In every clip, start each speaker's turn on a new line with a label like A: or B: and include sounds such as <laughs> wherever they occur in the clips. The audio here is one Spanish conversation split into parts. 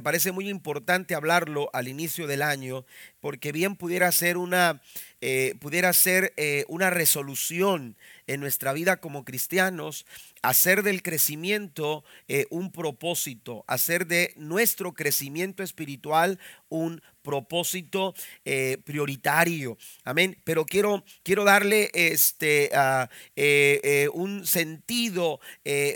A: me parece muy importante hablarlo al inicio del año, porque bien pudiera ser una, eh, pudiera ser, eh, una resolución en nuestra vida como cristianos, hacer del crecimiento eh, un propósito, hacer de nuestro crecimiento espiritual un propósito eh, prioritario. Amén. Pero quiero, quiero darle este, eh, un sentido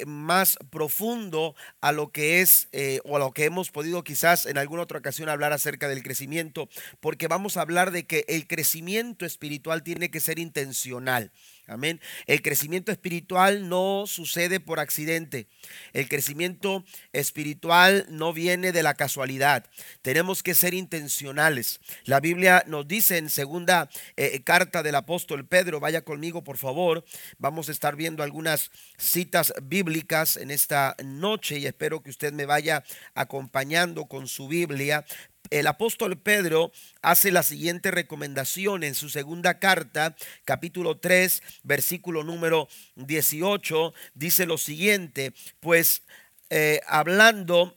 A: más profundo a lo que es o a lo que hemos podido quizás en alguna otra ocasión hablar acerca del crecimiento, porque vamos a hablar de que el crecimiento espiritual tiene que ser intencional. Amén. El crecimiento espiritual no sucede por accidente. El crecimiento espiritual no viene de la casualidad. Tenemos que ser intencionales. La Biblia nos dice en segunda eh, carta del apóstol Pedro, vaya conmigo por favor. Vamos a estar viendo algunas citas bíblicas en esta noche y espero que usted me vaya acompañando con su Biblia el apóstol Pedro hace la siguiente recomendación en su segunda carta, capítulo 3, versículo número 18, dice lo siguiente, pues eh, hablando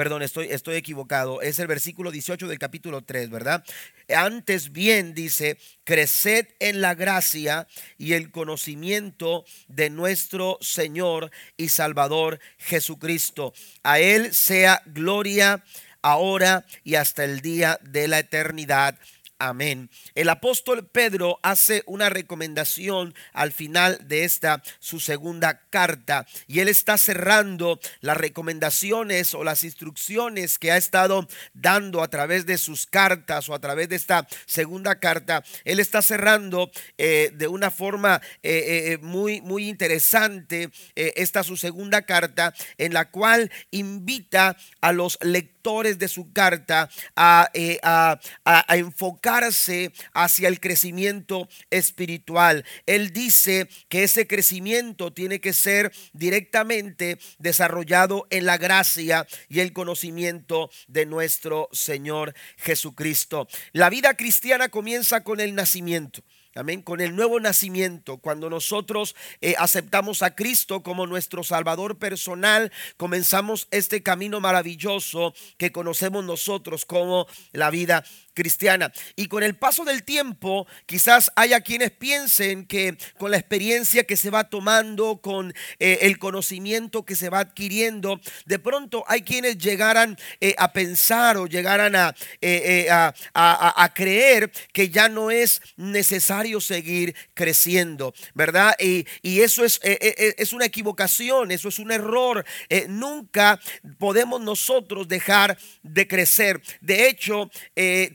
A: perdón, estoy, estoy equivocado, es el versículo 18 del capítulo 3, ¿verdad? Antes bien dice, creced en la gracia y el conocimiento de nuestro Señor y Salvador Jesucristo. A Él sea gloria ahora y hasta el día de la eternidad. Amén. El apóstol Pedro hace una recomendación al final de esta su segunda carta y él está cerrando las recomendaciones o las instrucciones que ha estado dando a través de sus cartas o a través de esta segunda carta. Él está cerrando eh, de una forma eh, eh, muy, muy interesante esta su segunda carta en la cual invita a los lectores de su carta a, a, a enfocar hacia el crecimiento espiritual. Él dice que ese crecimiento tiene que ser directamente desarrollado en la gracia y el conocimiento de nuestro Señor Jesucristo. La vida cristiana comienza con el nacimiento. Amén. Con el nuevo nacimiento, cuando nosotros eh, aceptamos a Cristo como nuestro Salvador personal, comenzamos este camino maravilloso que conocemos nosotros como la vida cristiana. Y con el paso del tiempo, quizás haya quienes piensen que con la experiencia que se va tomando, con eh, el conocimiento que se va adquiriendo, de pronto hay quienes llegaran eh, a pensar o llegaran eh, a, a, creer que ya no es necesario seguir creciendo, ¿verdad? Y, y eso es, es una equivocación, eso es un error. nunca podemos nosotros dejar de crecer. De hecho,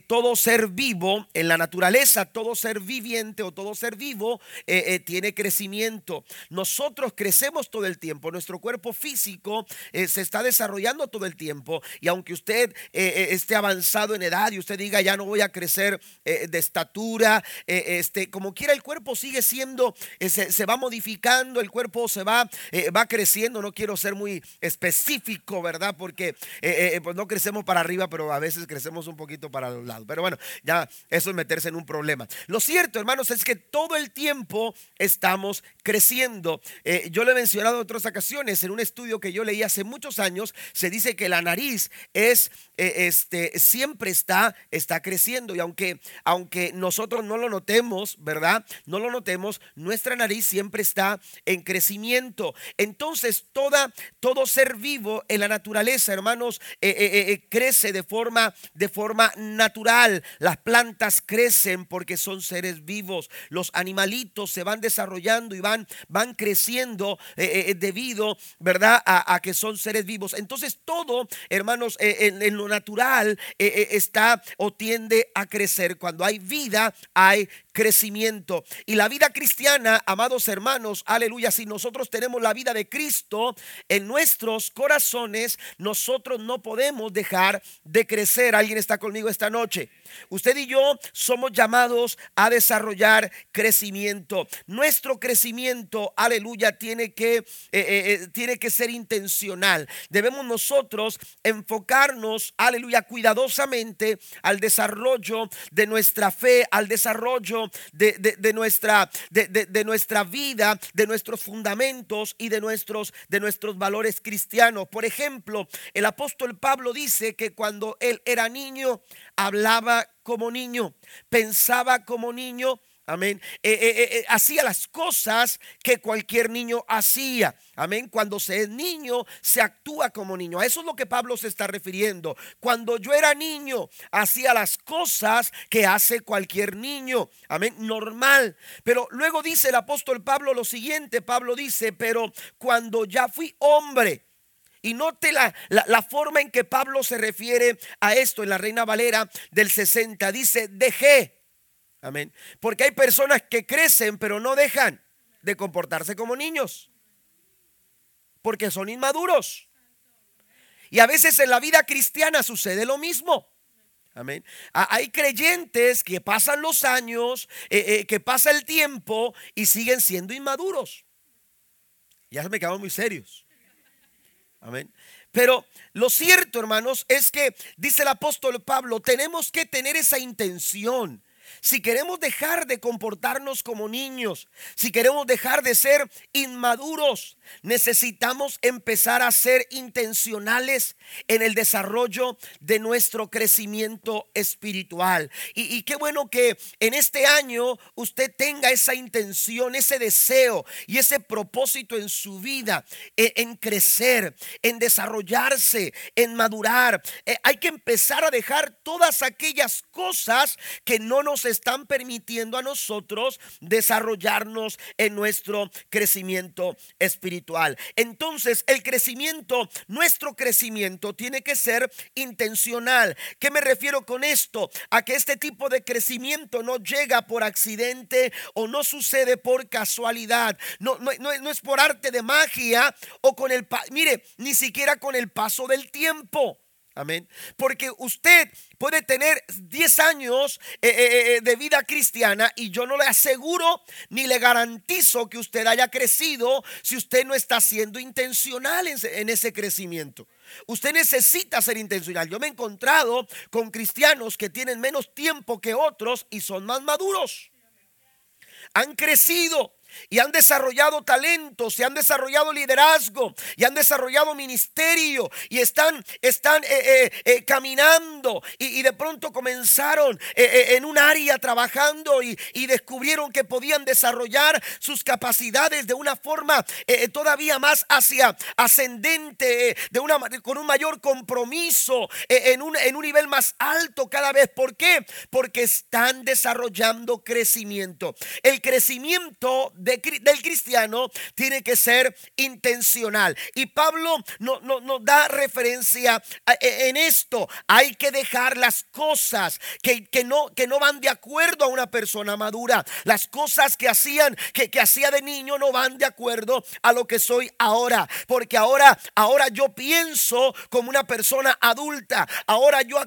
A: todo ser vivo en la naturaleza, todo ser viviente o todo ser vivo eh, eh, tiene crecimiento. Nosotros crecemos todo el tiempo, nuestro cuerpo físico eh, se está desarrollando todo el tiempo y aunque usted esté avanzado en edad y usted diga ya no voy a crecer de estatura, este, como quiera el cuerpo sigue siendo, se, se, va modificando, el cuerpo se va, va creciendo, no quiero ser muy específico, ¿verdad? Porque pues no crecemos para arriba, pero a veces crecemos un poquito para los lados. Pero bueno, ya eso es meterse en un problema. Lo cierto, hermanos, es que todo el tiempo estamos creciendo. Eh, yo lo he mencionado en otras ocasiones, en un estudio que yo leí hace muchos años, se dice que la nariz es, eh, este, siempre está, está creciendo. Y aunque, aunque nosotros no lo notemos, ¿verdad? No lo notemos, nuestra nariz siempre está en crecimiento. Entonces, toda, todo ser vivo en la naturaleza, hermanos, eh, crece de forma, de forma natural las plantas crecen porque son seres vivos. Los animalitos se van desarrollando y van, van creciendo eh, eh, eh, debido, ¿verdad?, a, que son seres vivos. Entonces todo, hermanos, en, lo natural está o tiende a crecer. Cuando hay vida, hay crecimiento. Y la vida cristiana, amados hermanos, aleluya, si nosotros tenemos la vida de Cristo en nuestros corazones, nosotros no podemos dejar de crecer. ¿Alguien está conmigo esta noche? Usted y yo somos llamados a desarrollar crecimiento. Nuestro crecimiento, aleluya, tiene que, eh, eh, eh, tiene que ser intencional. Debemos nosotros enfocarnos, aleluya, cuidadosamente al desarrollo de nuestra fe, al desarrollo centro de, nuestra, de, nuestra vida, de nuestros fundamentos y de nuestros, de nuestros valores cristianos. Por ejemplo, el apóstol Pablo dice que cuando él era niño, hablaba como niño, pensaba como niño, Amén. Eh, eh, eh, hacía las cosas que cualquier niño hacía. Amén. Cuando se es niño, se actúa como niño. A eso es lo que Pablo se está refiriendo. Cuando yo era niño, hacía las cosas que hace cualquier niño. Amén. Normal. Pero luego dice el apóstol Pablo lo siguiente. Pablo dice, pero cuando ya fui hombre. Y note la, la, la, forma en que Pablo se refiere a esto en la Reina Valera del 60. Dice, dejé Amén. Porque hay personas que crecen pero no dejan de comportarse como niños. Porque son inmaduros. Y a veces en la vida cristiana sucede lo mismo. Amén. Hay creyentes que pasan los años, eh, eh, que pasa el tiempo y siguen siendo inmaduros. Ya se me quedaron muy serios. Amén. Pero lo cierto, hermanos, es que, dice el apóstol Pablo, tenemos que tener esa intención si queremos dejar de comportarnos como niños, si queremos dejar de ser inmaduros, necesitamos empezar a ser intencionales en el desarrollo de nuestro crecimiento espiritual. Y, qué bueno que en este año usted tenga esa intención, ese deseo y ese propósito en su vida, e, en, crecer, en desarrollarse, en madurar. Eh, hay que empezar a dejar todas aquellas cosas que no nos están permitiendo a nosotros desarrollarnos en nuestro crecimiento espiritual. Entonces, el crecimiento, nuestro crecimiento tiene que ser intencional. ¿Qué me refiero con esto? A que este tipo de crecimiento no llega por accidente o no sucede por casualidad. No, no, no, es por arte de magia o con el, mire, ni siquiera con el paso del tiempo. Amén. Porque usted puede tener 10 años eh, eh, eh, de vida cristiana y yo no le aseguro ni le garantizo que usted haya crecido si usted no está siendo intencional en ese crecimiento. Usted necesita ser intencional. Yo me he encontrado con cristianos que tienen menos tiempo que otros y son más maduros. Han crecido y han desarrollado talentos, se han desarrollado liderazgo y han desarrollado ministerio y están, están eh, eh, eh, caminando y, de pronto comenzaron en un área trabajando y, y, descubrieron que podían desarrollar sus capacidades de una forma todavía más hacia ascendente, de una, con un mayor compromiso, en, un, en un nivel más alto cada vez. ¿Por qué? Porque están desarrollando crecimiento. El crecimiento del cristiano tiene que ser intencional. Y Pablo nos no, da referencia e, en esto. Hay que dejar las cosas que, no, que no van de acuerdo a una persona madura. Las cosas que hacían, que, que hacía de niño no van de acuerdo a lo que soy ahora. Porque ahora, ahora yo pienso como una persona adulta. Ahora yo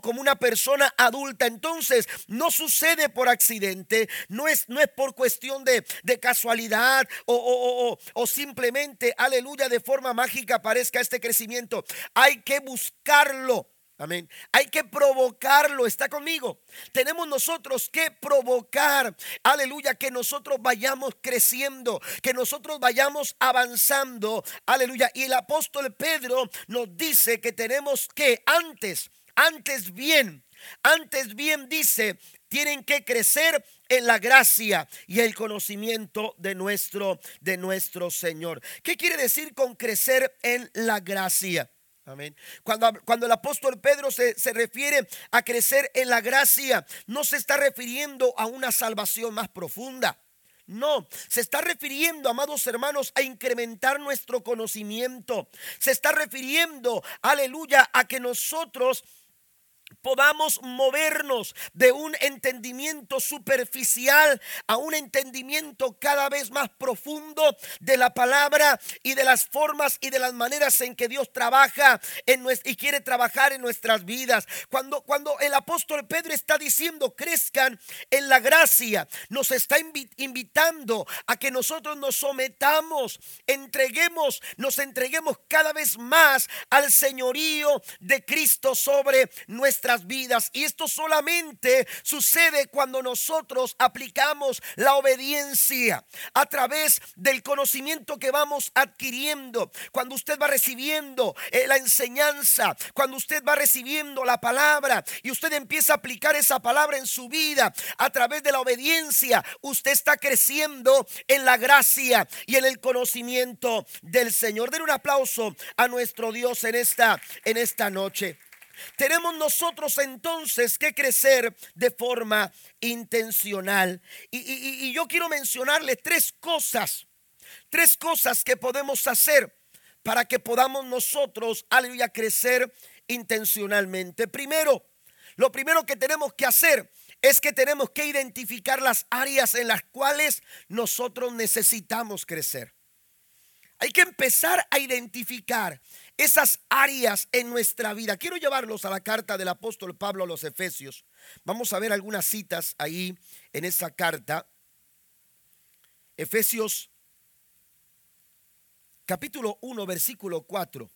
A: como una persona adulta. Entonces, no sucede por accidente, no es, no es por cuestión de, casualidad o, o, simplemente, aleluya, de forma mágica aparezca este crecimiento. Hay que buscarlo. Amén. Hay que provocarlo. ¿Está conmigo? Tenemos nosotros que provocar. Aleluya. Que nosotros vayamos creciendo. Que nosotros vayamos avanzando. Aleluya. Y el apóstol Pedro nos dice que tenemos que antes antes bien, antes bien dice, tienen que crecer en la gracia y el conocimiento de nuestro, de nuestro Señor. ¿Qué quiere decir con crecer en la gracia? Amén. Cuando, cuando, el apóstol Pedro se, se, refiere a crecer en la gracia, no se está refiriendo a una salvación más profunda. No, se está refiriendo, amados hermanos, a incrementar nuestro conocimiento. Se está refiriendo, aleluya, a que nosotros podamos movernos de un entendimiento superficial a un entendimiento cada vez más profundo de la palabra y de las formas y de las maneras en que Dios trabaja en y quiere trabajar en nuestras vidas. Cuando, cuando el apóstol Pedro está diciendo crezcan en la gracia, nos está invitando a que nosotros nos sometamos, entreguemos, nos entreguemos cada vez más al señorío de Cristo sobre nuestra nuestras vidas. Y esto solamente sucede cuando nosotros aplicamos la obediencia a través del conocimiento que vamos adquiriendo. Cuando usted va recibiendo eh, la enseñanza, cuando usted va recibiendo la palabra y usted empieza a aplicar esa palabra en su vida a través de la obediencia, usted está creciendo en la gracia y en el conocimiento del Señor. Den un aplauso a nuestro Dios en esta, en esta noche. Tenemos nosotros entonces que crecer de forma intencional. Y, yo quiero mencionarle tres cosas, tres cosas que podemos hacer para que podamos nosotros, aleluya, crecer intencionalmente. Primero, lo primero que tenemos que hacer es que tenemos que identificar las áreas en las cuales nosotros necesitamos crecer. Hay que empezar a identificar esas áreas en nuestra vida. Quiero llevarlos a la carta del apóstol Pablo a los Efesios. Vamos a ver algunas citas ahí en esa carta. Efesios capítulo 1, versículo 4.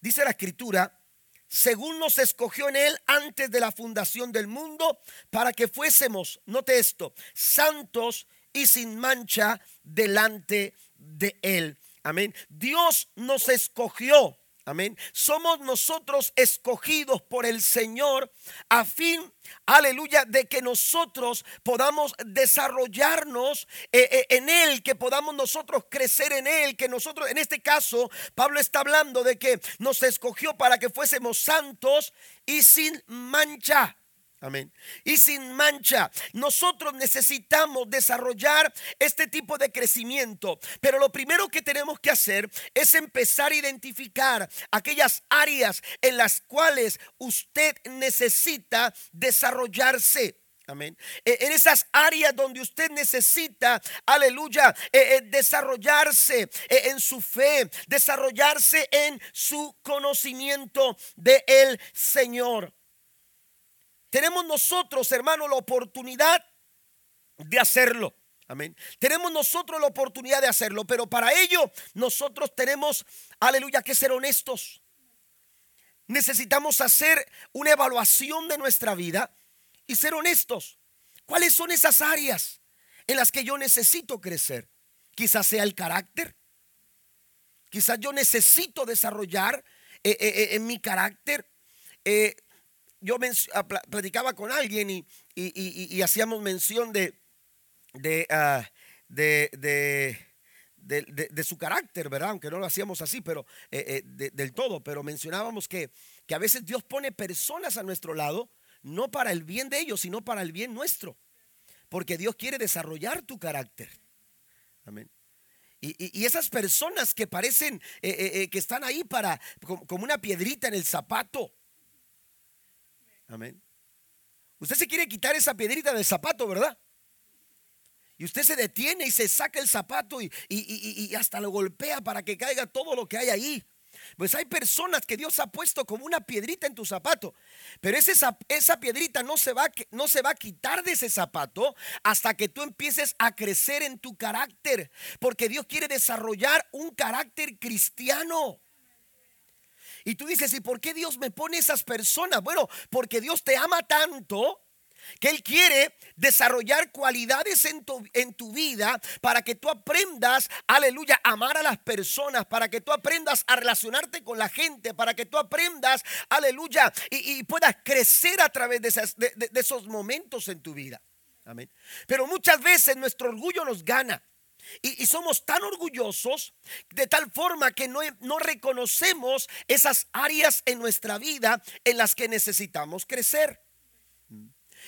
A: Dice la escritura, según nos escogió en él antes de la fundación del mundo, para que fuésemos, note esto, santos y sin mancha delante de él. Amén. Dios nos escogió. Amén. Somos nosotros escogidos por el Señor a fin, aleluya, de que nosotros podamos desarrollarnos eh, eh, en Él, que podamos nosotros crecer en Él, que nosotros, en este caso, Pablo está hablando de que nos escogió para que fuésemos santos y sin mancha. Amén. Y sin mancha. Nosotros necesitamos desarrollar este tipo de crecimiento. Pero lo primero que tenemos que hacer es empezar a identificar aquellas áreas en las cuales usted necesita desarrollarse. Amén. E, en esas áreas donde usted necesita, aleluya, e, e, desarrollarse en su fe, desarrollarse en su conocimiento de el Señor. Tenemos nosotros, hermano, la oportunidad de hacerlo. Amén. Tenemos nosotros la oportunidad de hacerlo, pero para ello nosotros tenemos, aleluya, que ser honestos. Necesitamos hacer una evaluación de nuestra vida y ser honestos. ¿Cuáles son esas áreas en las que yo necesito crecer? Quizás sea el carácter. Quizás yo necesito desarrollar eh, eh, eh, en mi carácter yo platicaba con alguien y, hacíamos mención ah, de, de, de, su carácter, ¿verdad? Aunque no lo hacíamos así, pero eh, eh, del todo, pero mencionábamos que, que a veces Dios pone personas a nuestro lado, no para el bien de ellos, sino para el bien nuestro. Porque Dios quiere desarrollar tu carácter. Amén. Y, esas personas que parecen eh, que están ahí para como, una piedrita en el zapato, Amén. Usted se quiere quitar esa piedrita del zapato, ¿verdad? Y usted se detiene y se saca el zapato y, hasta lo golpea para que caiga todo lo que hay ahí. Pues hay personas que Dios ha puesto como una piedrita en tu zapato, pero esa, esa piedrita no se, va, no se va a quitar de ese zapato hasta que tú empieces a crecer en tu carácter, porque Dios quiere desarrollar un carácter cristiano. Y tú dices, ¿y por qué Dios me pone esas personas? Bueno, porque Dios te ama tanto que Él quiere desarrollar cualidades en tu, vida para que tú aprendas, aleluya, amar a las personas, para que tú aprendas a relacionarte con la gente, para que tú aprendas, aleluya, y, puedas crecer a través de esos momentos en tu vida. Amén. Pero muchas veces nuestro orgullo nos gana. Y, somos tan orgullosos de tal forma que no, no reconocemos esas áreas en nuestra vida en las que necesitamos crecer.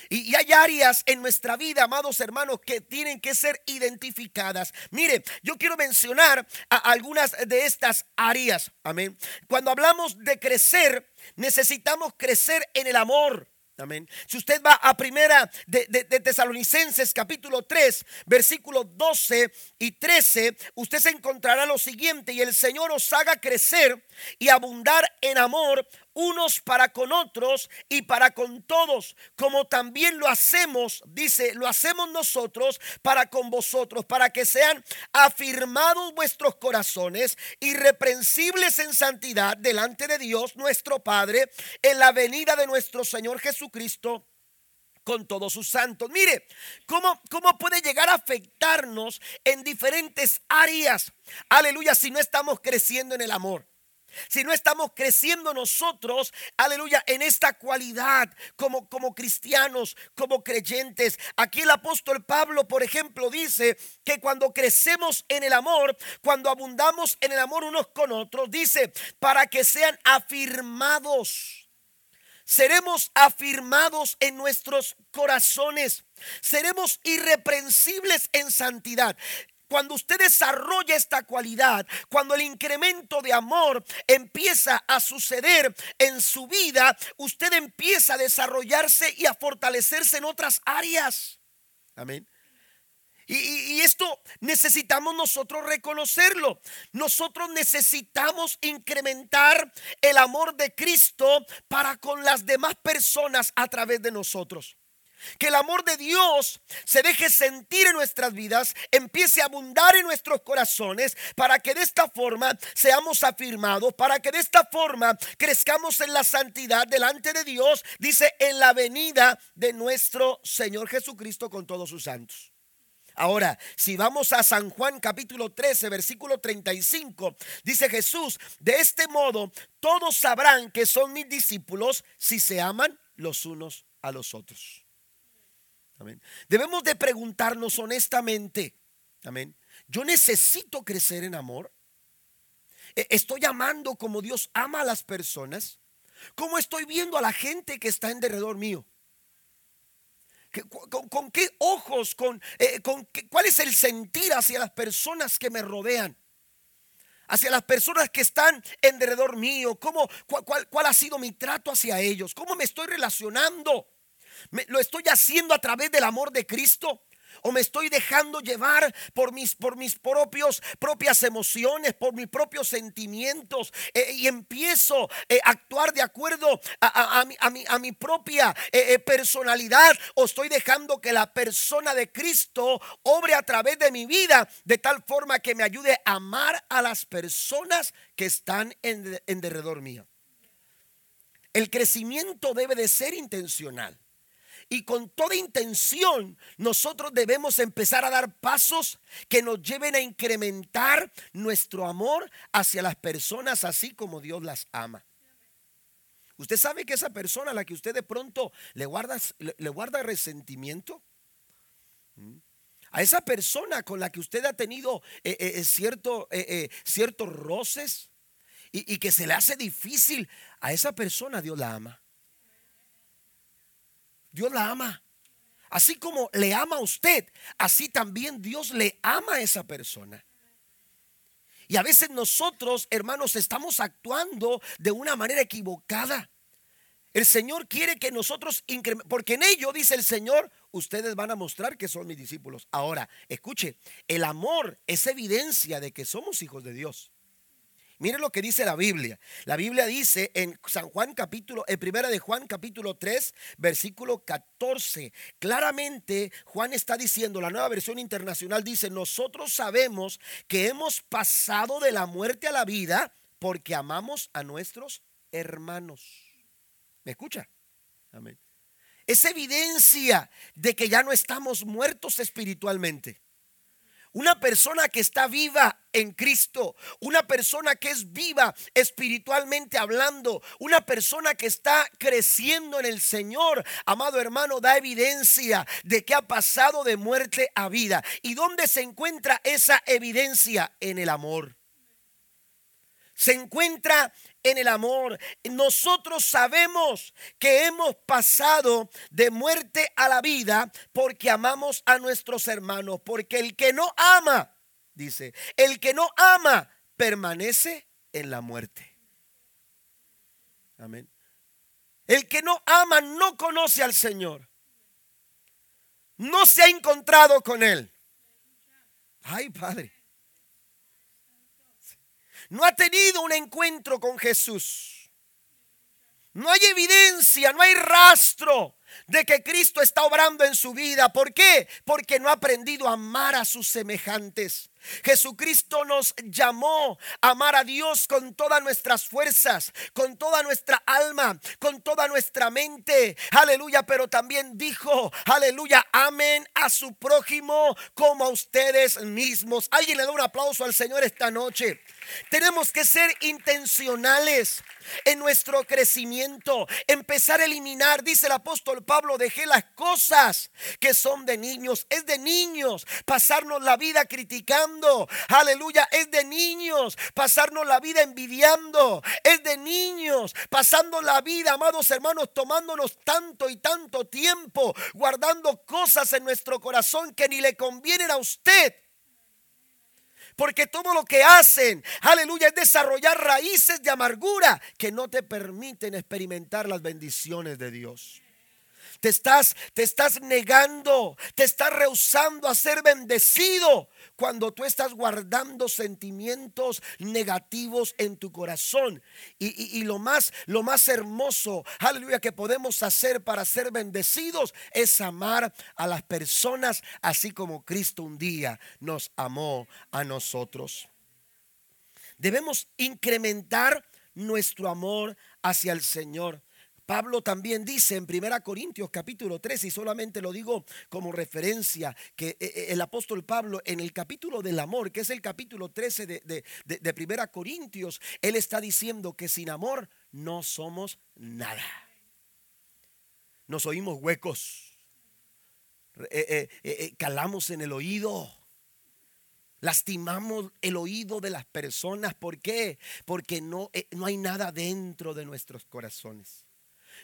A: Y, hay áreas en nuestra vida, amados hermanos, que tienen que ser identificadas. Mire, yo quiero mencionar algunas de estas áreas. Amén. Cuando hablamos de crecer, necesitamos crecer en el amor. Amén. Si usted va a primera de, Tesalonicenses capítulo 3, versículos 12 y 13, usted se encontrará lo siguiente, y el Señor os haga crecer y abundar en amor unos para con otros y para con todos, como también lo hacemos, dice, lo hacemos nosotros para con vosotros, para que sean afirmados vuestros corazones, irreprensibles en santidad delante de Dios nuestro Padre, en la venida de nuestro Señor Jesucristo con todos sus santos. Mire, ¿cómo, ¿cómo puede llegar a afectarnos en diferentes áreas? Aleluya, si no estamos creciendo en el amor. Si no estamos creciendo nosotros, aleluya, en esta cualidad como, como cristianos, como creyentes. Aquí el apóstol Pablo, por ejemplo, dice que cuando crecemos en el amor, cuando abundamos en el amor unos con otros, dice, para que sean afirmados seremos afirmados en nuestros corazones, seremos irreprensibles en santidad. Cuando usted desarrolla esta cualidad, cuando el incremento de amor empieza a suceder en su vida, usted empieza a desarrollarse y a fortalecerse en otras áreas. Amén. Y, esto necesitamos nosotros reconocerlo. Nosotros necesitamos incrementar el amor de Cristo para con las demás personas a través de nosotros. Que el amor de Dios se deje sentir en nuestras vidas, empiece a abundar en nuestros corazones, para que de esta forma seamos afirmados, para que de esta forma crezcamos en la santidad delante de Dios, dice, en la venida de nuestro Señor Jesucristo con todos sus santos. Ahora, si vamos a San Juan capítulo 13, versículo 35, dice Jesús, de este modo todos sabrán que son mis discípulos si se aman los unos a los otros. Debemos de preguntarnos honestamente, amén. Yo necesito crecer en amor. E, estoy amando como Dios ama a las personas. ¿Cómo estoy viendo a la gente que está en derredor mío? ¿Con, qué ojos? Con, eh, con ¿Cuál es el sentir hacia las personas que me rodean? Hacia las personas que están en derredor mío. ¿Cómo, cuál, cuál, ha sido mi trato hacia ellos? ¿Cómo me estoy relacionando? ¿Lo estoy haciendo a través del amor de Cristo? o me estoy dejando llevar por mis, por mis propias emociones, por mis propios sentimientos eh, y empiezo eh, a actuar de acuerdo a, a, mi, propia eh, personalidad o estoy dejando que la persona de Cristo obre a través de mi vida de tal forma que me ayude a amar a las personas que están en, en derredor mío. El crecimiento debe de ser intencional. Y con toda intención nosotros debemos empezar a dar pasos que nos lleven a incrementar nuestro amor hacia las personas así como Dios las ama. ¿Usted sabe que esa persona a la que usted de pronto le guarda, le, guarda resentimiento? ¿Mm? A esa persona con la que usted ha tenido eh, eh, eh, cierto, ciertos roces y, y que se le hace difícil, a esa persona Dios la ama. Dios la ama. Así como le ama a usted, así también Dios le ama a esa persona. Y a veces nosotros, hermanos, estamos actuando de una manera equivocada. El Señor quiere que nosotros, porque en ello, dice el Señor, ustedes van a mostrar que son mis discípulos. Ahora, escuche, el amor es evidencia de que somos hijos de Dios. Miren lo que dice la Biblia. La Biblia dice en San Juan capítulo, en primera de Juan capítulo 3, versículo 14. Claramente Juan está diciendo, la nueva versión internacional dice, nosotros sabemos que hemos pasado de la muerte a la vida porque amamos a nuestros hermanos. ¿Me escucha? Amén. Es evidencia de que ya no estamos muertos espiritualmente. Una persona que está viva en Cristo, una persona que es viva espiritualmente hablando, una persona que está creciendo en el Señor, amado hermano, da evidencia de que ha pasado de muerte a vida. ¿Y dónde se encuentra esa evidencia? En el amor. Se encuentra en el amor. Nosotros sabemos que hemos pasado de muerte a la vida porque amamos a nuestros hermanos. Porque el que no ama, dice, el que no ama permanece en la muerte. Amén. El que no ama no conoce al Señor. No se ha encontrado con Él. Ay, Padre no ha tenido un encuentro con Jesús. No hay evidencia, no hay rastro de que Cristo está obrando en su vida. ¿Por qué? Porque no ha aprendido a amar a sus semejantes. Jesucristo nos llamó a amar a Dios con todas nuestras fuerzas, con toda nuestra alma, con toda nuestra mente. Aleluya, pero también dijo, aleluya, amén a su prójimo como a ustedes mismos. Alguien le da un aplauso al Señor esta noche. Tenemos que ser intencionales en nuestro crecimiento, empezar a eliminar, dice el apóstol Pablo, dejé las cosas que son de niños, es de niños pasarnos la vida criticando, aleluya, es de niños pasarnos la vida envidiando, es de niños pasando la vida, amados hermanos, tomándonos tanto y tanto tiempo, guardando cosas en nuestro corazón que ni le convienen a usted. Porque todo lo que hacen, aleluya, es desarrollar raíces de amargura que no te permiten experimentar las bendiciones de Dios. Te estás, te estás negando, te estás rehusando a ser bendecido cuando tú estás guardando sentimientos negativos en tu corazón. Y, lo, más, lo más hermoso, aleluya, que podemos hacer para ser bendecidos es amar a las personas así como Cristo un día nos amó a nosotros. Debemos incrementar nuestro amor hacia el Señor. Pablo también dice en 1 Corintios capítulo 3, y solamente lo digo como referencia, que eh, eh, el apóstol Pablo en el capítulo del amor, que es el capítulo 13 de, de, de, 1 Corintios, él está diciendo que sin amor no somos nada. Nos oímos huecos, eh, calamos en el oído. Lastimamos el oído de las personas. ¿Por qué? Porque no, no hay nada dentro de nuestros corazones.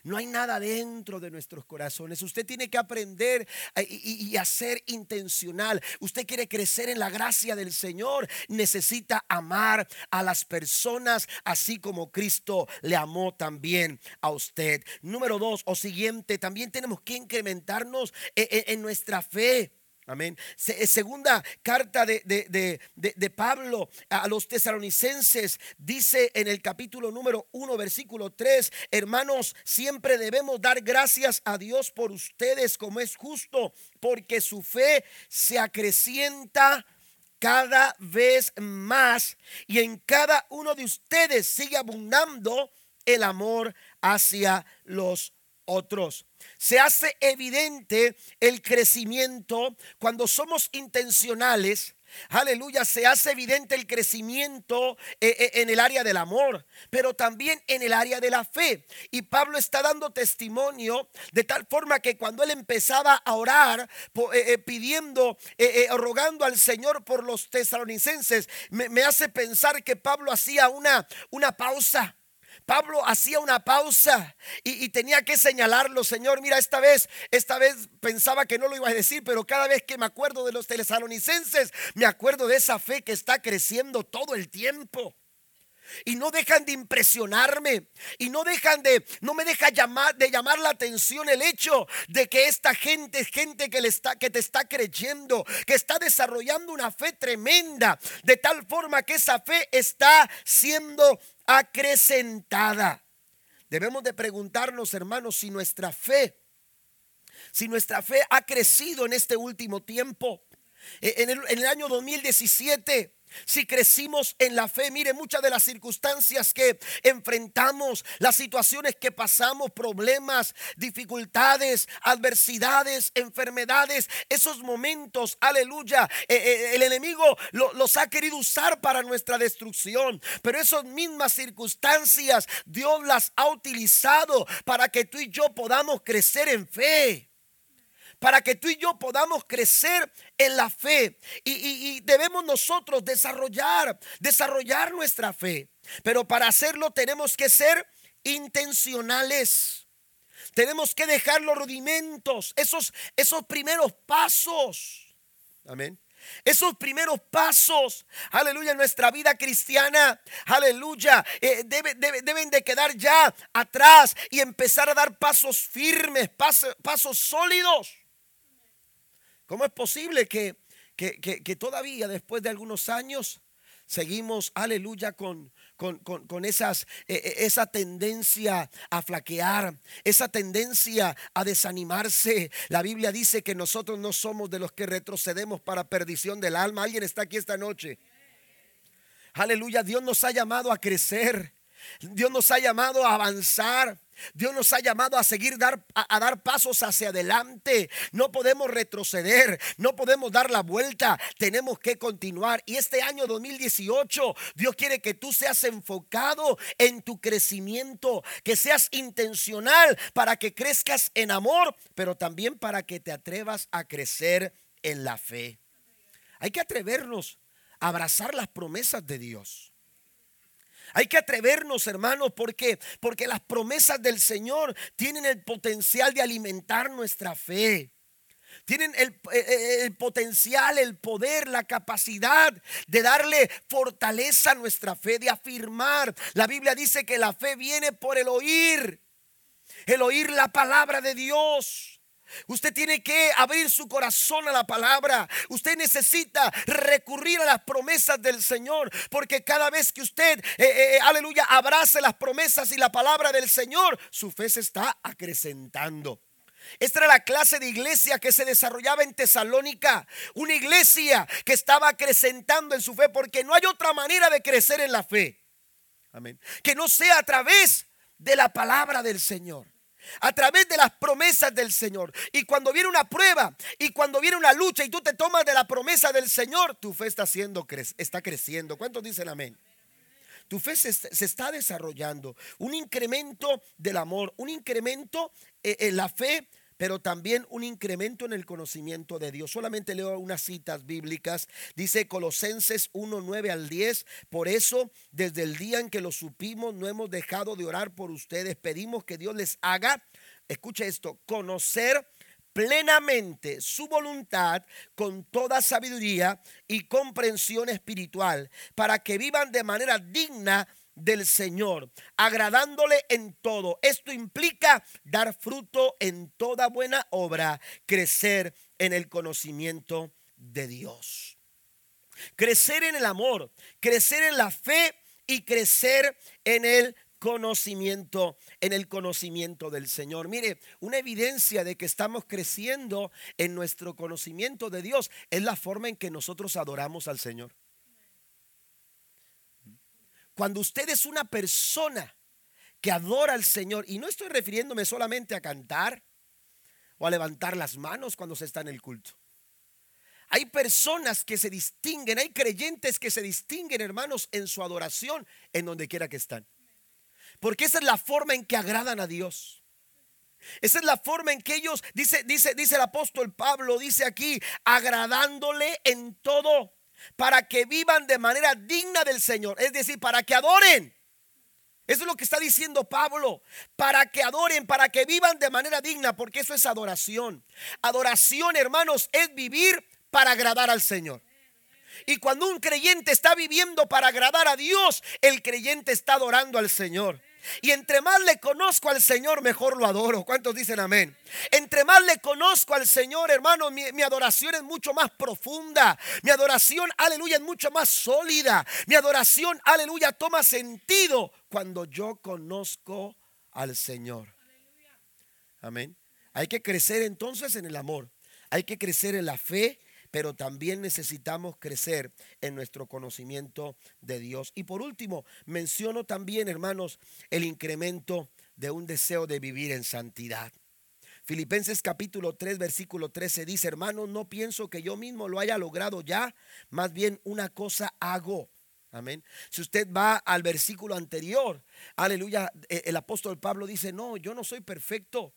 A: No hay nada dentro de nuestros corazones. Usted tiene que aprender y, a ser intencional. Usted quiere crecer en la gracia del Señor. Necesita amar a las personas así como Cristo le amó también a usted. Número dos o siguiente, también tenemos que incrementarnos en, en nuestra fe. Amén. Eh, segunda carta de, de, Pablo a los tesalonicenses dice en el capítulo número 1, versículo 3, hermanos, siempre debemos dar gracias a Dios por ustedes como es justo, porque su fe se acrecienta cada vez más y en cada uno de ustedes sigue abundando el amor hacia los otros. Se hace evidente el crecimiento cuando somos intencionales. Aleluya, se hace evidente el crecimiento eh, eh, en el área del amor, pero también en el área de la fe. Y Pablo está dando testimonio de tal forma que cuando él empezaba a orar, eh, pidiendo, rogando al Señor por los tesalonicenses, me, hace pensar que Pablo hacía una, una pausa Pablo hacía una pausa y, tenía que señalarlo, Señor, mira, esta vez, esta vez pensaba que no lo iba a decir, pero cada vez que me acuerdo de los tesalonicenses, me acuerdo de esa fe que está creciendo todo el tiempo. Y no dejan de impresionarme. Y no dejan de, no me deja llamar, de llamar la atención el hecho de que esta gente es gente que, le está, que te está creyendo, que está desarrollando una fe tremenda. De tal forma que esa fe está siendo acrecentada. Debemos de preguntarnos, hermanos, si nuestra fe, si nuestra fe ha crecido en este último tiempo. E, en el, en el año 2017 si crecimos en la fe, mire muchas de las circunstancias que enfrentamos, las situaciones que pasamos, problemas, dificultades, adversidades, enfermedades, esos momentos, aleluya, eh, eh, el enemigo los ha querido usar para nuestra destrucción, pero esas mismas circunstancias Dios las ha utilizado para que tú y yo podamos crecer en fe para que tú y yo podamos crecer en la fe. Y, debemos nosotros desarrollar, desarrollar nuestra fe. Pero para hacerlo tenemos que ser intencionales. Tenemos que dejar los rudimentos, esos, esos primeros pasos. Amén. Esos primeros pasos, aleluya, en nuestra vida cristiana, aleluya, eh, deben de quedar ya atrás y empezar a dar pasos firmes, pasos sólidos. ¿Cómo es posible que, todavía después de algunos años seguimos, aleluya, con, con, esas, e, e, esa tendencia a flaquear, esa tendencia a desanimarse. La Biblia dice que nosotros no somos de los que retrocedemos para perdición del alma. ¿Alguien está aquí esta noche? Aleluya, Dios nos ha llamado a crecer. Dios nos ha llamado a avanzar. Dios nos ha llamado a seguir dar, a, dar pasos hacia adelante. No podemos retroceder, no podemos dar la vuelta, tenemos que continuar. Y este año 2018, Dios quiere que tú seas enfocado en tu crecimiento, que seas intencional para que crezcas en amor, pero también para que te atrevas a crecer en la fe. Hay que atrevernos a abrazar las promesas de Dios. Hay que atrevernos, hermanos, porque porque las promesas del Señor tienen el potencial de alimentar nuestra fe. Tienen el, el, potencial, el poder, la capacidad de darle fortaleza a nuestra fe, de afirmar. La Biblia dice que la fe viene por el oír, el oír la palabra de Dios. Usted tiene que abrir su corazón a la palabra. Usted necesita recurrir a las promesas del Señor. Porque cada vez que usted, eh, eh, eh, aleluya, abrace las promesas y la palabra del Señor, su fe se está acrecentando. Esta era la clase de iglesia que se desarrollaba en Tesalónica. Una iglesia que estaba acrecentando en su fe. Porque no hay otra manera de crecer en la fe. Amén. Que no sea a través de la palabra del Señor a través de las promesas del Señor. Y cuando viene una prueba y cuando viene una lucha y tú te tomas de la promesa del Señor, tu fe está, haciendo, está creciendo. ¿Cuántos dicen amén? Tu fe se, está desarrollando. Un incremento del amor, un incremento eh, en la fe pero también un incremento en el conocimiento de Dios. Solamente leo unas citas bíblicas. Dice Colosenses 1, 9 al 10. Por eso, desde el día en que lo supimos, no hemos dejado de orar por ustedes. Pedimos que Dios les haga, escuche esto, conocer plenamente su voluntad con toda sabiduría y comprensión espiritual, para que vivan de manera digna del Señor, agradándole en todo. Esto implica dar fruto en toda buena obra, crecer en el conocimiento de Dios. Crecer en el amor, crecer en la fe y crecer en el conocimiento, en el conocimiento del Señor. Mire, una evidencia de que estamos creciendo en nuestro conocimiento de Dios es la forma en que nosotros adoramos al Señor. Cuando usted es una persona que adora al Señor, y no estoy refiriéndome solamente a cantar o a levantar las manos cuando se está en el culto. Hay personas que se distinguen, hay creyentes que se distinguen, hermanos, en su adoración, en donde quiera que están. Porque esa es la forma en que agradan a Dios. Esa es la forma en que ellos, dice, dice, dice el apóstol Pablo, dice aquí, agradándole en todo para que vivan de manera digna del Señor, es decir, para que adoren. Eso es lo que está diciendo Pablo, para que adoren, para que vivan de manera digna, porque eso es adoración. Adoración, hermanos, es vivir para agradar al Señor. Y cuando un creyente está viviendo para agradar a Dios, el creyente está adorando al Señor. Y entre más le conozco al Señor, mejor lo adoro. ¿Cuántos dicen amén? Entre más le conozco al Señor, hermano, mi, mi, adoración es mucho más profunda. Mi adoración, aleluya, es mucho más sólida. Mi adoración, aleluya, toma sentido cuando yo conozco al Señor. Amén. Hay que crecer entonces en el amor. Hay que crecer en la fe pero también necesitamos crecer en nuestro conocimiento de Dios. Y por último, menciono también, hermanos, el incremento de un deseo de vivir en santidad. Filipenses capítulo 3, versículo 13 dice, hermanos, no pienso que yo mismo lo haya logrado ya, más bien una cosa hago. Amén. Si usted va al versículo anterior, aleluya, eh, el apóstol Pablo dice, no, yo no soy perfecto.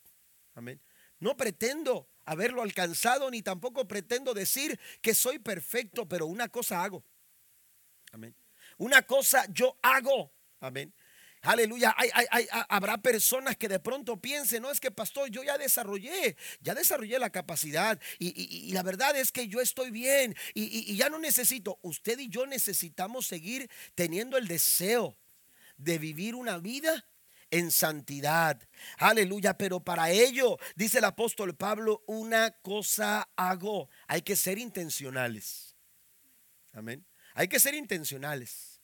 A: Amén. No pretendo haberlo alcanzado, ni tampoco pretendo decir que soy perfecto, pero una cosa hago. Amén. Una cosa yo hago. Amén. Aleluya. habrá personas que de pronto piensen, no es que pastor, yo ya desarrollé, ya desarrollé la capacidad y, la verdad es que yo estoy bien y, y ya no necesito. Usted y yo necesitamos seguir teniendo el deseo de vivir una vida en santidad. Aleluya, pero para ello, dice el apóstol Pablo, una cosa hago. Hay que ser intencionales. Amén. Hay que ser intencionales.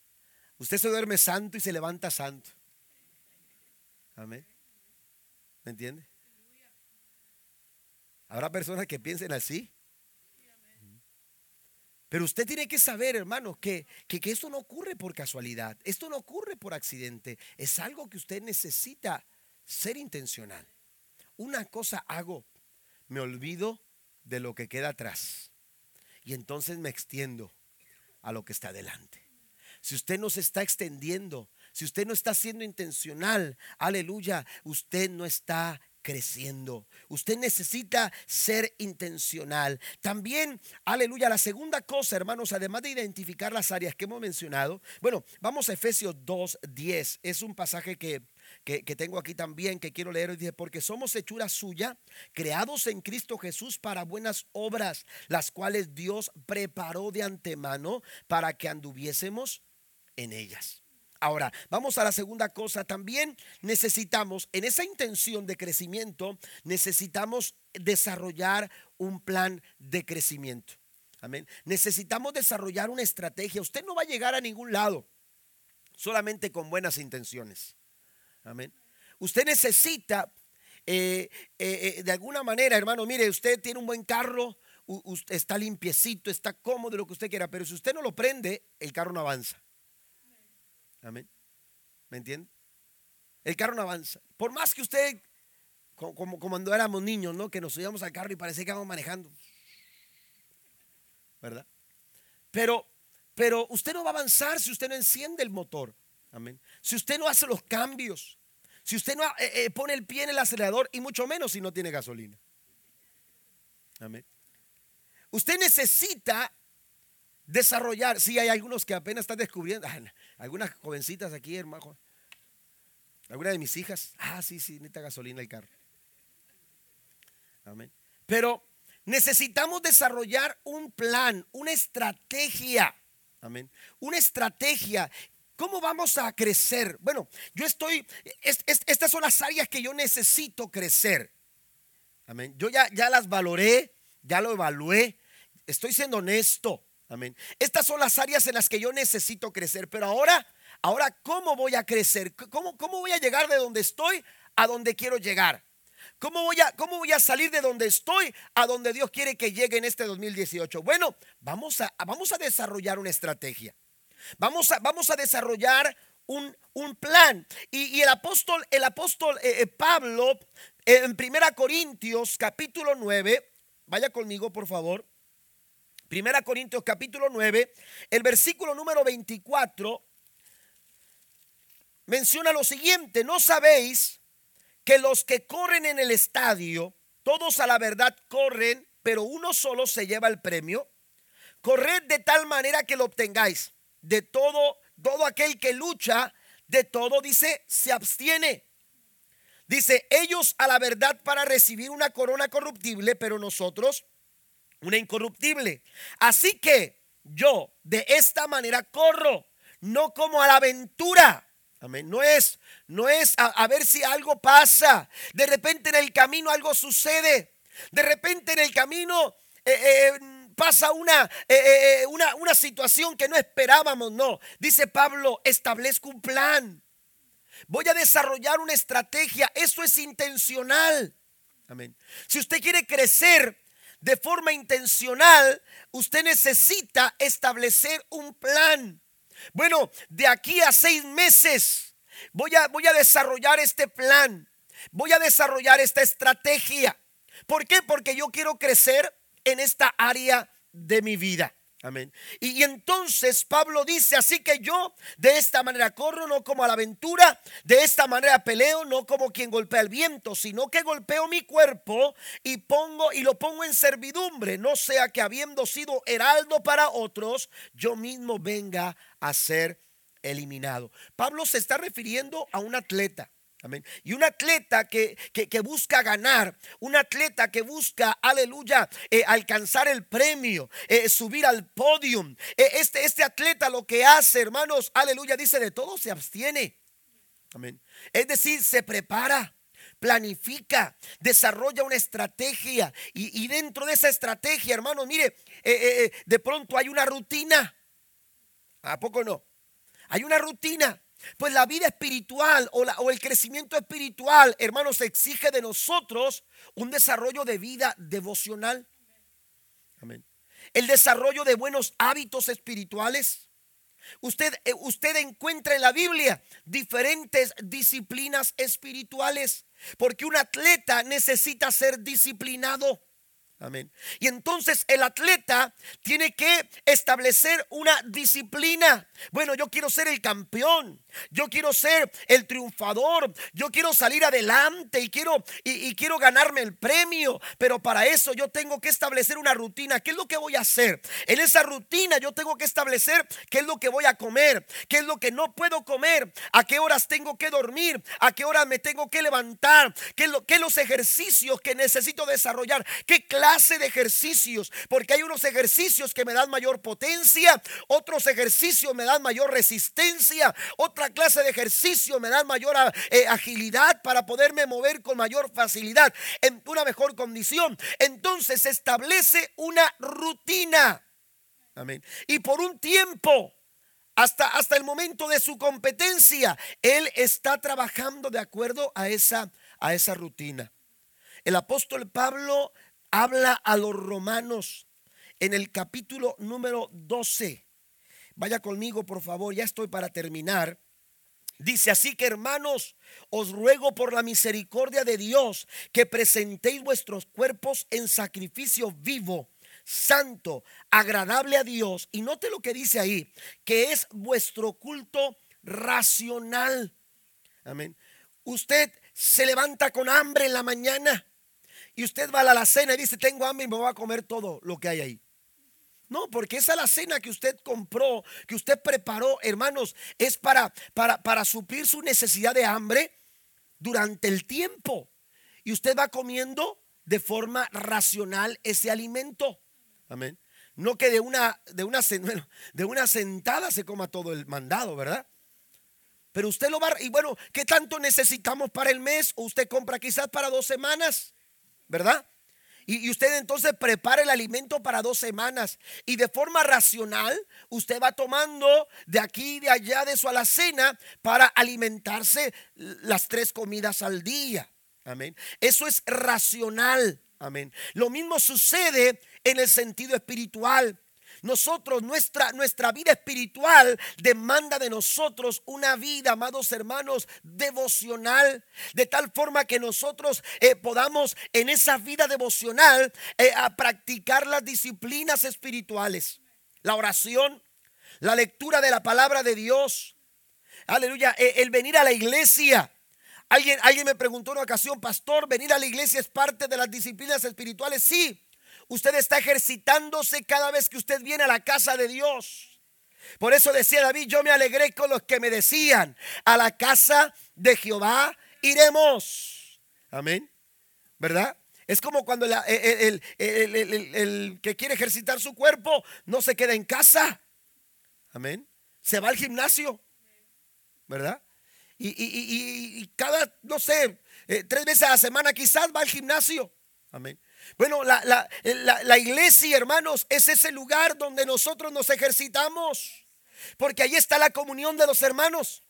A: Usted se duerme santo y se levanta santo. Amén. ¿Me entiende? Habrá personas que piensen así. Pero usted tiene que saber, hermano, que, que, que, esto no ocurre por casualidad, esto no ocurre por accidente, es algo que usted necesita ser intencional. Una cosa hago, me olvido de lo que queda atrás y entonces me extiendo a lo que está adelante. Si usted no se está extendiendo, si usted no está siendo intencional, aleluya, usted no está creciendo. Usted necesita ser intencional. También, aleluya, la segunda cosa, hermanos, además de identificar las áreas que hemos mencionado, bueno, vamos a Efesios 2, 10. Es un pasaje que que, tengo aquí también, que quiero leer, dice, porque somos hechura suya, creados en Cristo Jesús para buenas obras, las cuales Dios preparó de antemano para que anduviésemos en ellas. Ahora, vamos a la segunda cosa. También necesitamos, en esa intención de crecimiento, necesitamos desarrollar un plan de crecimiento. Amén. Necesitamos desarrollar una estrategia. Usted no va a llegar a ningún lado solamente con buenas intenciones. Amén. Usted necesita, eh, eh, eh, de alguna manera, hermano, mire, usted tiene un buen carro, está limpiecito, está cómodo, lo que usted quiera, pero si usted no lo prende, el carro no avanza. Amén. ¿Me entiende? El carro no avanza. Por más que usted, como, cuando éramos niños, ¿no? Que nos subíamos al carro y parecía que íbamos manejando. ¿Verdad? Pero, pero usted no va a avanzar si usted no enciende el motor. Amén. Si usted no hace los cambios, si usted no eh, eh, pone el pie en el acelerador y mucho menos si no tiene gasolina. Amén. Usted necesita desarrollar, si hay algunos que apenas están descubriendo, algunas jovencitas aquí, hermano, alguna de mis hijas, ah, sí, sí, necesita gasolina el carro. Amén. Pero necesitamos desarrollar un plan, una estrategia. Amén. Una estrategia ¿Cómo vamos a crecer? Bueno, yo estoy, estas son las áreas que yo necesito crecer. Amén. Yo ya, ya las valoré, ya lo evalué, estoy siendo honesto. Amén. Estas son las áreas en las que yo necesito crecer. Pero ahora, ahora, ¿cómo voy a crecer? ¿Cómo, cómo voy a llegar de donde estoy a donde quiero llegar? ¿Cómo voy, a, ¿Cómo voy a salir de donde estoy a donde Dios quiere que llegue en este 2018? Bueno, vamos a, vamos a desarrollar una estrategia. Vamos a, vamos a desarrollar un, plan. Y, el apóstol, el apóstol eh, eh, Pablo, en Primera Corintios capítulo 9, vaya conmigo por favor. Primera Corintios capítulo 9, el versículo número 24 menciona lo siguiente, no sabéis que los que corren en el estadio, todos a la verdad corren, pero uno solo se lleva el premio. Corred de tal manera que lo obtengáis de todo, todo aquel que lucha, de todo, dice, se abstiene. Dice, ellos a la verdad para recibir una corona corruptible, pero nosotros una incorruptible. Así que yo de esta manera corro, no como a la aventura. Amén. No es, no es a, ver si algo pasa. De repente en el camino algo sucede. De repente en el camino eh, eh, pasa una, eh, eh, eh, una, una situación que no esperábamos, no. Dice Pablo, establezco un plan. Voy a desarrollar una estrategia. Eso es intencional. Amén. Si usted quiere crecer de forma intencional, usted necesita establecer un plan. Bueno, de aquí a seis meses voy a, desarrollar este plan. Voy a desarrollar esta estrategia. ¿Por qué? Porque yo quiero crecer en esta área de mi vida. Amén. Y, entonces Pablo dice, así que yo de esta manera corro, no como a la aventura, de esta manera peleo, no como quien golpea el viento, sino que golpeo mi cuerpo y pongo y lo pongo en servidumbre, no sea que habiendo sido heraldo para otros, yo mismo venga a ser eliminado. Pablo se está refiriendo a un atleta. Y un atleta que, busca ganar, un atleta que busca, aleluya, eh, alcanzar el premio, eh, subir al podium. Eh, este, este atleta lo que hace, hermanos, aleluya, dice de todo se abstiene. Amén. Es decir, se prepara planifica, desarrolla una estrategia y, dentro de esa estrategia, hermanos, mire, de pronto hay una rutina. ¿A poco no? Hay una rutina. Pues la vida espiritual o, o, el crecimiento espiritual, hermanos, exige de nosotros un desarrollo de vida devocional. Amén. El desarrollo de buenos hábitos espirituales. Usted, eh, usted encuentra en la Biblia diferentes disciplinas espirituales, porque un atleta necesita ser disciplinado. Amén. Y entonces el atleta tiene que establecer una disciplina. Bueno, yo quiero ser el campeón. Yo quiero ser el triunfador. Yo quiero salir adelante y quiero y, quiero ganarme el premio, pero para eso yo tengo que establecer una rutina. ¿Qué es lo que voy a hacer? En esa rutina yo tengo que establecer qué es lo que voy a comer, qué es lo que no puedo comer, a qué horas tengo que dormir, a qué horas me tengo que levantar, qué lo que los ejercicios que necesito desarrollar, qué clase de ejercicios, porque hay unos ejercicios que me dan mayor potencia, otros ejercicios me dan mayor resistencia, clase de ejercicio me dan mayor eh, agilidad para poderme mover con mayor facilidad, en una mejor condición. Entonces se establece una rutina. Amén. Y por un tiempo, hasta, hasta el momento de su competencia, él está trabajando de acuerdo a esa, a esa rutina. El apóstol Pablo habla a los romanos en el capítulo número 12. Vaya conmigo, por favor, ya estoy para terminar. Dice así que hermanos, os ruego por la misericordia de Dios que presentéis vuestros cuerpos en sacrificio vivo, santo, agradable a Dios. Y note lo que dice ahí, que es vuestro culto racional. Amén. Usted se levanta con hambre en la mañana y usted va a la cena y dice, tengo hambre y me voy a comer todo lo que hay ahí. No, porque esa la cena que usted compró, que usted preparó, hermanos, es para, para, para suplir su necesidad de hambre durante el tiempo. Y usted va comiendo de forma racional ese alimento. Amén. No que de una, de una, <laughs> de una sentada se coma todo el mandado, ¿verdad? Pero usted lo va, y bueno, ¿qué tanto necesitamos para el mes? O usted compra quizás para dos semanas. ¿verdad? Y, usted entonces prepara el alimento para dos semanas. Y de forma racional, usted va tomando de aquí y de allá de su alacena para alimentarse las tres comidas al día. Amén. Eso es racional. Amén. Lo mismo sucede en el sentido espiritual. Nosotros, nuestra, nuestra vida espiritual demanda de nosotros una vida, amados hermanos, devocional, de tal forma que nosotros eh, podamos en esa vida devocional eh, a practicar las disciplinas espirituales, la oración, la lectura de la palabra de Dios, aleluya, eh, el venir a la iglesia. Alguien, alguien me preguntó en una ocasión, pastor, venir a la iglesia es parte de las disciplinas espirituales. Sí, Usted está ejercitándose cada vez que usted viene a la casa de Dios. Por eso decía David, yo me alegré con los que me decían, a la casa de Jehová iremos. Amén. ¿Verdad? Es como cuando el, que quiere ejercitar su cuerpo no se queda en casa. Amén. Se va al gimnasio. ¿Verdad? Y, cada, no sé, eh, tres veces a la semana quizás va al gimnasio. Amén. Bueno, la, la, iglesia, hermanos, es ese lugar donde nosotros nos ejercitamos. Porque ahí está la comunión de los hermanos.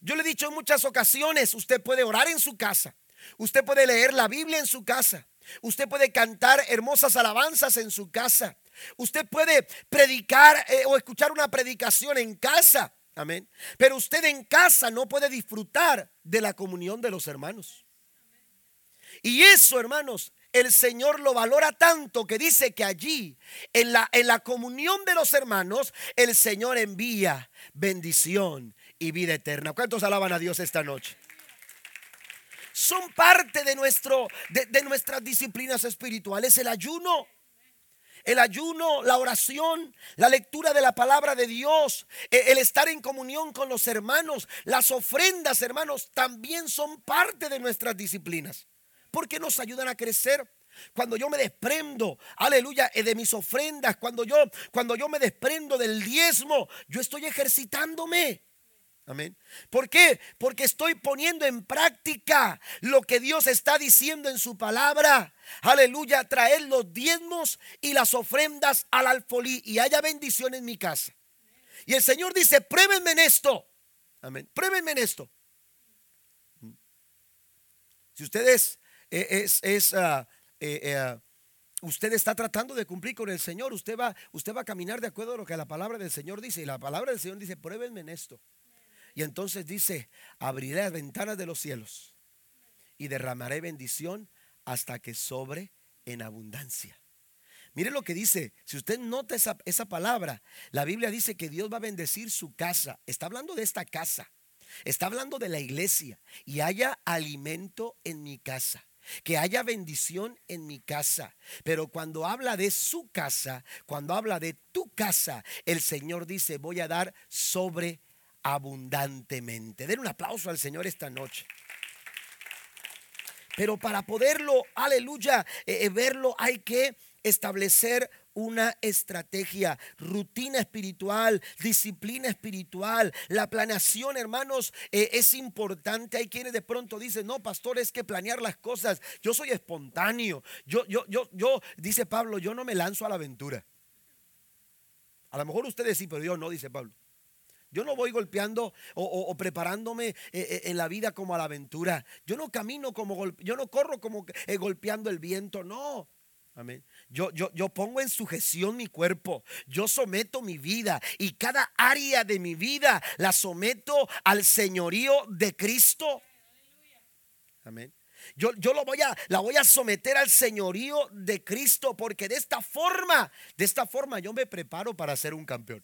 A: Yo le he dicho en muchas ocasiones, usted puede orar en su casa. Usted puede leer la Biblia en su casa. Usted puede cantar hermosas alabanzas en su casa. Usted puede predicar eh, o escuchar una predicación en casa. Amén. Pero usted en casa no puede disfrutar de la comunión de los hermanos. Y eso, hermanos, el Señor lo valora tanto que dice que allí, en la, en la comunión de los hermanos, el Señor envía bendición y vida eterna. ¿Cuántos alaban a Dios esta noche? Son parte de, nuestro, de, nuestras disciplinas espirituales el ayuno el ayuno, la oración, la lectura de la palabra de Dios, e, el estar en comunión con los hermanos, las ofrendas, hermanos, también son parte de nuestras disciplinas porque nos ayudan a crecer. Cuando yo me desprendo, aleluya, eh, de mis ofrendas, cuando yo, cuando yo me desprendo del diezmo, yo estoy ejercitándome. Amén. ¿Por qué? Porque estoy poniendo en práctica lo que Dios está diciendo en su palabra. Aleluya, traer los diezmos y las ofrendas al alfolí y haya bendición en mi casa. Y el Señor dice, pruébenme en esto. Amén. Pruébenme en esto. Si ustedes es, es, ah, eh, eh, usted está tratando de cumplir con el Señor, usted va, usted va a caminar de acuerdo a lo que la palabra del Señor dice. Y la palabra del Señor dice, pruébenme en esto. Y entonces dice, abriré las ventanas de los cielos y derramaré bendición hasta que sobre en abundancia. Mire lo que dice, si usted nota esa, esa palabra, la Biblia dice que Dios va a bendecir su casa. Está hablando de esta casa, está hablando de la iglesia y haya alimento en mi casa que haya bendición en mi casa. Pero cuando habla de su casa, cuando habla de tu casa, el Señor dice, voy a dar sobre abundantemente. Den un aplauso al Señor esta noche. Pero para poderlo, aleluya, eh, eh, verlo hay que establecer una estrategia, rutina espiritual, disciplina espiritual. La planeación, hermanos, eh, es importante. Hay quienes de pronto dicen, no, pastor, es que planear las cosas. Yo soy espontáneo. Yo, yo, yo, yo, dice Pablo, yo no me lanzo a la aventura. A lo mejor ustedes sí, pero yo no, dice Pablo. Yo no voy golpeando o, preparándome eh, eh, en la vida como a la aventura. Yo no camino como, yo no corro como golpeando el viento, no. Amén. Yo, yo, yo pongo en sujeción mi cuerpo, yo someto mi vida y cada área de mi vida la someto al señorío de Cristo. Amén. Yo, yo lo voy a, la voy a someter al señorío de Cristo porque de esta forma, de esta forma yo me preparo para ser un campeón.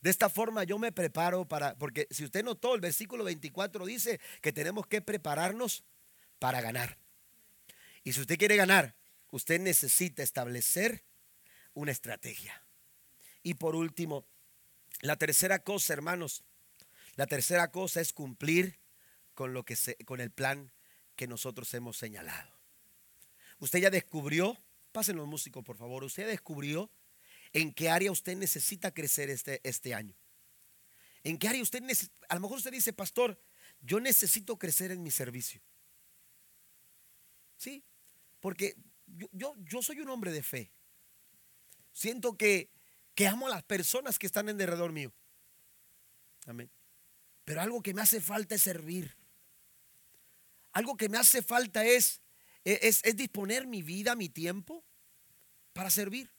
A: De esta forma yo me preparo para, porque si usted notó, el versículo 24 dice que tenemos que prepararnos para ganar. Y si usted quiere ganar, usted necesita establecer una estrategia. Y por último, la tercera cosa, hermanos, la tercera cosa es cumplir con lo que con el plan que nosotros hemos señalado. Usted ya descubrió, pasen los músicos por favor, usted descubrió en qué área usted necesita crecer este, este año. En qué área usted necesita, a lo mejor usted dice, pastor, yo necesito crecer en mi servicio. Sí, porque yo, yo, soy un hombre de fe. Siento que, que amo a las personas que están en derredor mío. Amén. Pero algo que me hace falta es servir. Algo que me hace falta es, es, es disponer mi vida, mi tiempo para servir.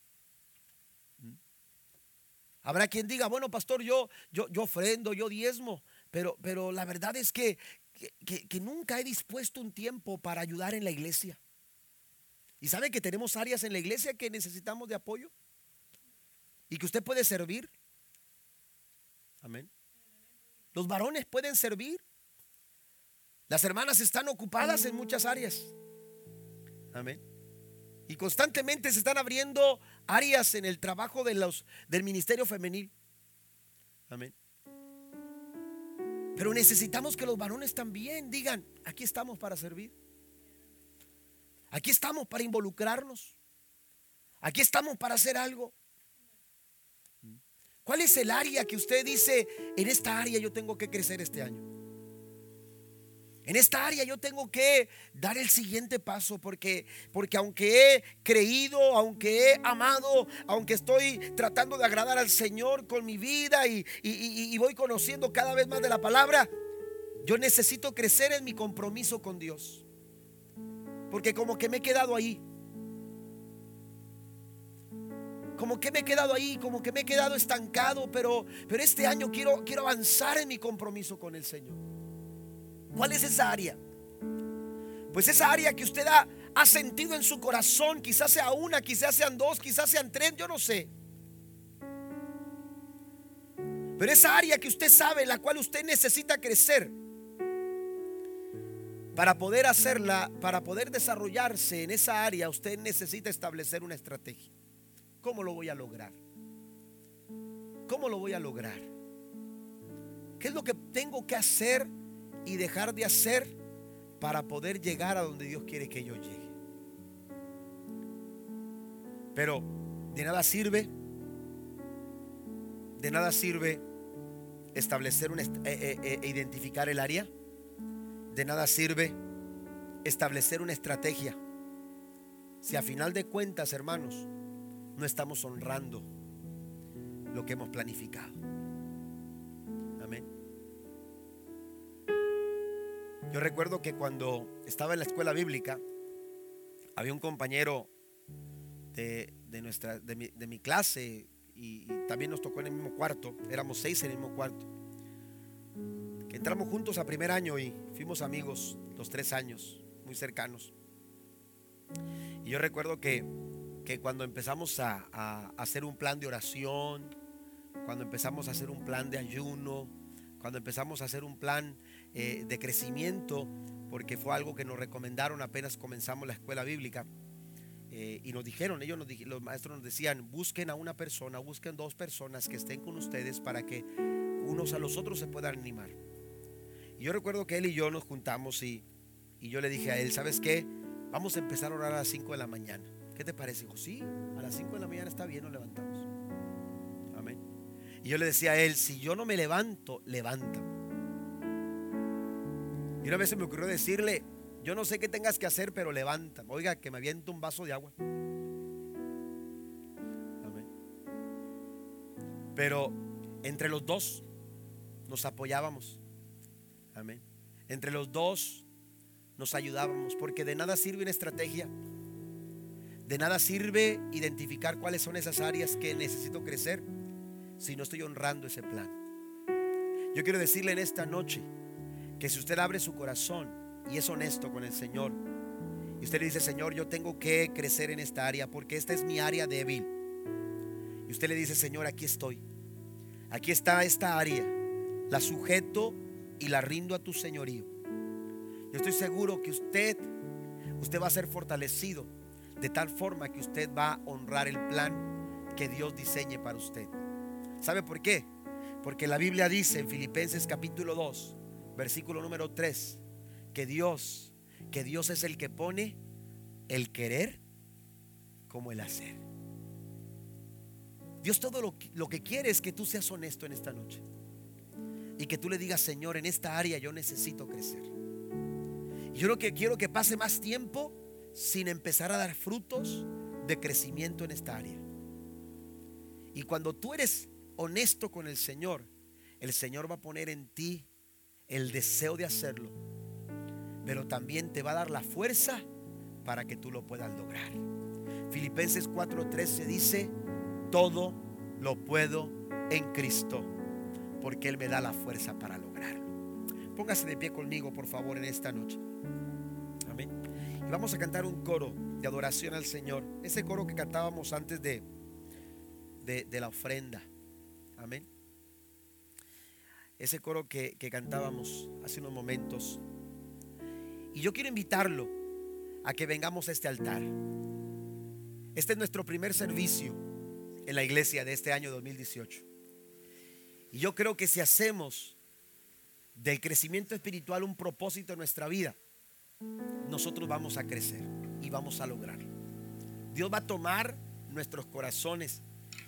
A: Habrá quien diga, bueno, pastor, yo, yo, yo ofrendo, yo diezmo, pero, pero la verdad es que, que, nunca he dispuesto un tiempo para ayudar en la iglesia. ¿Y sabe que tenemos áreas en la iglesia que necesitamos de apoyo? Y que usted puede servir. Amén. Los varones pueden servir. Las hermanas están ocupadas en muchas áreas. Amén. Y constantemente se están abriendo áreas en el trabajo de los, del ministerio femenil. Amén. Pero necesitamos que los varones también digan, aquí estamos para servir. Aquí estamos para involucrarnos. Aquí estamos para hacer algo. ¿Cuál es el área que usted dice, en esta área yo tengo que crecer este año? En esta área yo tengo que dar el siguiente paso porque, porque aunque he creído, aunque he amado, aunque estoy tratando de agradar al Señor con mi vida y, y voy conociendo cada vez más de la palabra, yo necesito crecer en mi compromiso con Dios. Porque como que me he quedado ahí. Como que me he quedado ahí, como que me he quedado estancado, pero, pero este año quiero, quiero avanzar en mi compromiso con el Señor. ¿Cuál es esa área? Pues esa área que usted ha, ha sentido en su corazón, quizás sea una, quizás sean dos, quizás sean tres, yo no sé. Pero esa área que usted sabe, en la cual usted necesita crecer, para poder hacerla, para poder desarrollarse en esa área, usted necesita establecer una estrategia. ¿Cómo lo voy a lograr? ¿Cómo lo voy a lograr? ¿Qué es lo que tengo que hacer y dejar de hacer para poder llegar a donde Dios quiere que yo llegue? Pero de nada sirve, de nada sirve establecer e identificar el área de nada sirve establecer una estrategia si a final de cuentas, hermanos, no estamos honrando lo que hemos planificado. Amén. Yo recuerdo que cuando estaba en la escuela bíblica, había un compañero de, nuestra, de mi, clase y, y, también nos tocó en el mismo cuarto, éramos seis en el mismo cuarto, entramos juntos a primer año y fuimos amigos los tres años, muy cercanos. Y yo recuerdo que, cuando empezamos a, hacer un plan de oración, cuando empezamos a hacer un plan de ayuno, cuando empezamos a hacer un plan eh, de crecimiento, porque fue algo que nos recomendaron apenas comenzamos la escuela bíblica. Eh, y nos dijeron, ellos nos, los maestros nos decían, busquen a una persona, busquen dos personas que estén con ustedes para que unos a los otros se puedan animar. Y yo recuerdo que él y yo nos juntamos y, y yo le dije a él, ¿sabes qué? Vamos a empezar a orar a las 5 de la mañana. ¿Qué te parece? Dijo, sí, a las 5 de la mañana está bien, nos levantamos. Amén. Y yo le decía a él, si yo no me levanto, levanta. Y una vez se me ocurrió decirle, yo no sé qué tengas que hacer, pero levanta. Oiga, que me aviento un vaso de agua. Amén. Pero entre los dos nos apoyábamos. Amén. Entre los dos nos ayudábamos, porque de nada sirve una estrategia, de nada sirve identificar cuáles son esas áreas que necesito crecer si no estoy honrando ese plan. Yo quiero decirle en esta noche que si usted abre su corazón y es honesto con el Señor, y usted le dice, Señor, yo tengo que crecer en esta área porque esta es mi área débil. Y usted le dice, Señor, aquí estoy. Aquí está esta área. La sujeto y la rindo a tu señorío. Yo estoy seguro que usted, usted va a ser fortalecido de tal forma que usted va a honrar el plan que Dios diseñe para usted. ¿Sabe por qué? Porque la Biblia dice en Filipenses capítulo 2, versículo número 3, que Dios, que Dios es el que pone el querer como el hacer. Dios todo lo, lo que quiere es que tú seas honesto en esta noche. Y que tú le digas, Señor, en esta área yo necesito crecer. Yo lo que quiero que pase más tiempo sin empezar a dar frutos de crecimiento en esta área. Y cuando tú eres honesto con el Señor, el Señor va a poner en ti el deseo de hacerlo, pero también te va a dar la fuerza para que tú lo puedas lograr. Filipenses 4:13 dice, todo lo puedo en Cristo, porque Él me da la fuerza para lograrlo. Póngase de pie conmigo, por favor, en esta noche. Y vamos a cantar un coro de adoración al Señor. Ese coro que cantábamos antes de, de, la ofrenda. Amén. Ese coro que, que cantábamos hace unos momentos. Y yo quiero invitarlo a que vengamos a este altar. Este es nuestro primer servicio en la iglesia de este año 2018. Y yo creo que si hacemos del crecimiento espiritual un propósito en nuestra vida, nosotros vamos a crecer y vamos a lograrlo. Dios va a tomar nuestros corazones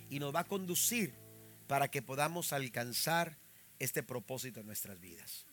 A: y nos va a conducir para que podamos alcanzar este propósito en nuestras vidas.